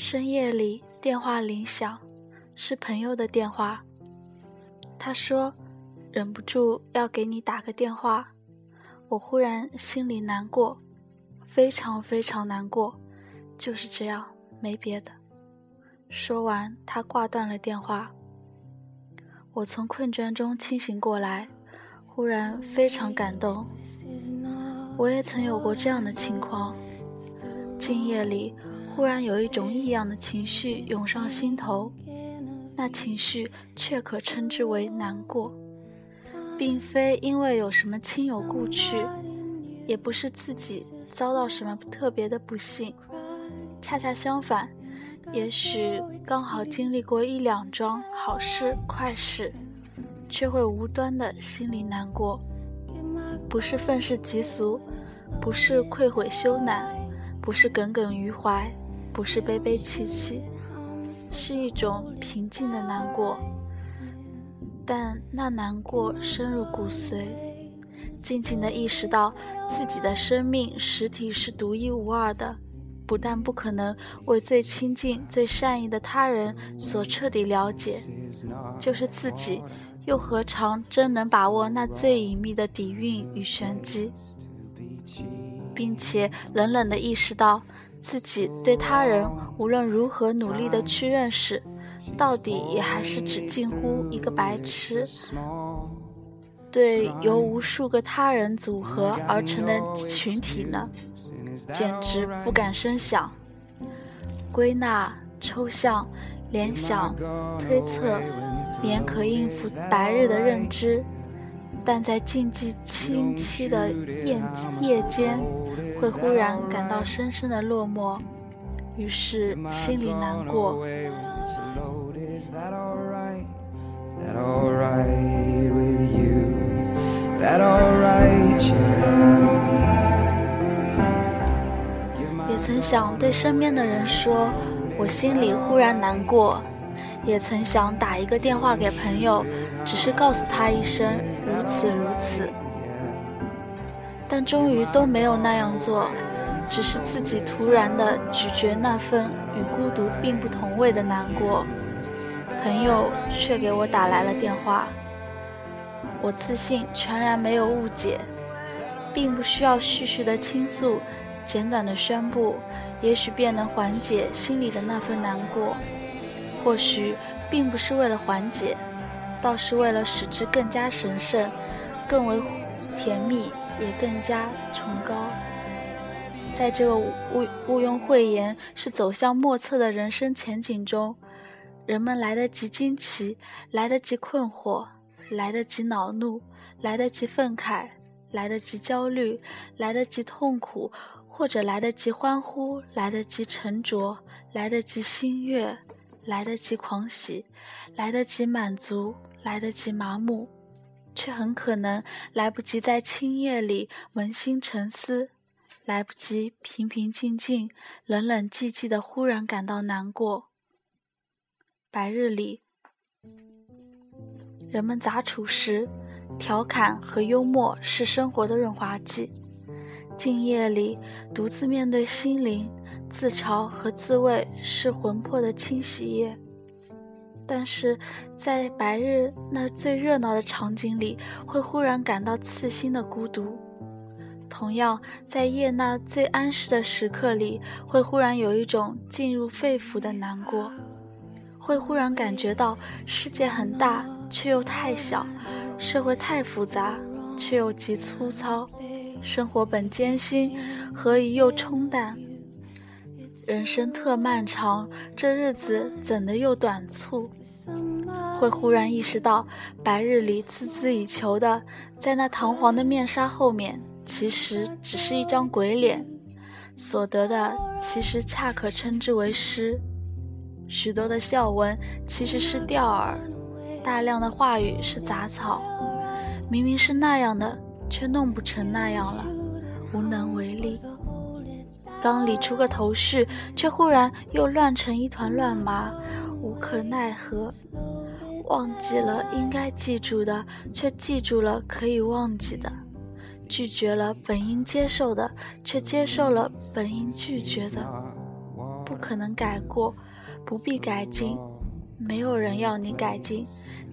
深夜里电话铃响，是朋友的电话。他说：“忍不住要给你打个电话。”我忽然心里难过，非常非常难过，就是这样，没别的。说完，他挂断了电话。我从困倦中清醒过来，忽然非常感动。我也曾有过这样的情况，静夜里。忽然有一种异样的情绪涌上心头，那情绪却可称之为难过，并非因为有什么亲友故去，也不是自己遭到什么特别的不幸，恰恰相反，也许刚好经历过一两桩好事快事，却会无端的心里难过，不是愤世嫉俗，不是愧悔羞赧，不是耿耿于怀。不是悲悲戚戚，是一种平静的难过，但那难过深入骨髓，静静地意识到自己的生命实体是独一无二的，不但不可能为最亲近、最善意的他人所彻底了解，就是自己，又何尝真能把握那最隐秘的底蕴与玄机，并且冷冷地意识到。自己对他人无论如何努力的去认识，到底也还是只近乎一个白痴。对由无数个他人组合而成的群体呢，简直不敢深想。归纳、抽象、联想、推测，便可应付白日的认知，但在静寂清凄的夜夜间。会忽然感到深深的落寞，于是心里难过。也曾想对身边的人说，我心里忽然难过；也曾想打一个电话给朋友，只是告诉他一声如此如此。但终于都没有那样做，只是自己突然的咀嚼那份与孤独并不同味的难过。朋友却给我打来了电话，我自信全然没有误解，并不需要絮絮的倾诉，简短的宣布，也许便能缓解心里的那份难过。或许并不是为了缓解，倒是为了使之更加神圣，更为甜蜜。也更加崇高，在这个毋毋庸讳言是走向莫测的人生前景中，人们来得及惊奇，来得及困惑，来得及恼怒，来得及愤慨，来得及焦虑，来得及痛苦，或者来得及欢呼，来得及沉着，来得及心悦，来得及狂喜，来得及满足，来得及麻木。却很可能来不及在青夜里扪心沉思，来不及平平静静、冷冷寂寂的忽然感到难过。白日里，人们杂处时，调侃和幽默是生活的润滑剂；静夜里，独自面对心灵，自嘲和自慰是魂魄的清洗液。但是在白日那最热闹的场景里，会忽然感到刺心的孤独；同样，在夜那最安适的时刻里，会忽然有一种进入肺腑的难过；会忽然感觉到世界很大却又太小，社会太复杂却又极粗糙，生活本艰辛，何以又冲淡？人生特漫长，这日子怎的又短促？会忽然意识到，白日里孜孜以求的，在那堂皇的面纱后面，其实只是一张鬼脸；所得的，其实恰可称之为诗。许多的笑文其实是钓饵，大量的话语是杂草。明明是那样的，却弄不成那样了，无能为力。刚理出个头绪，却忽然又乱成一团乱麻，无可奈何。忘记了应该记住的，却记住了可以忘记的；拒绝了本应接受的，却接受了本应拒绝的。不可能改过，不必改进，没有人要你改进。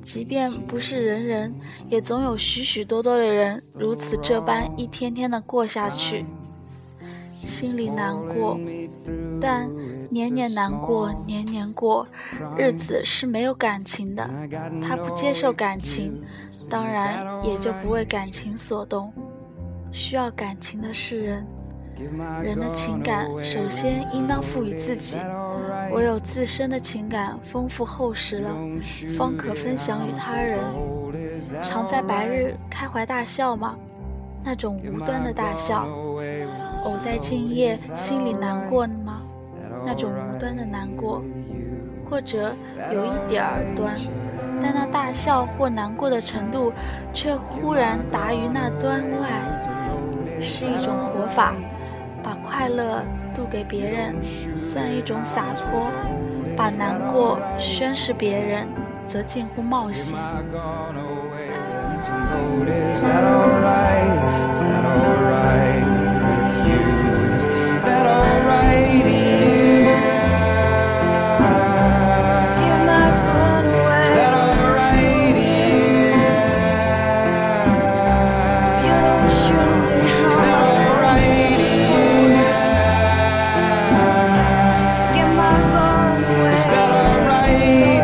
即便不是人人，也总有许许多多的人如此这般一天天的过下去。心里难过，但年年难过，年年过，日子是没有感情的。他不接受感情，当然也就不为感情所动。需要感情的是人，人的情感首先应当赋予自己。唯有自身的情感丰富厚实了，方可分享与他人。常在白日开怀大笑吗？那种无端的大笑。偶在静夜心里难过吗？那种无端的难过。或者有一点儿端，但那大笑或难过的程度，却忽然达于那端外，是一种活法。快乐渡给别人，算一种洒脱；把难过宣示别人，则近乎冒险。Is that? Is with you? that are right.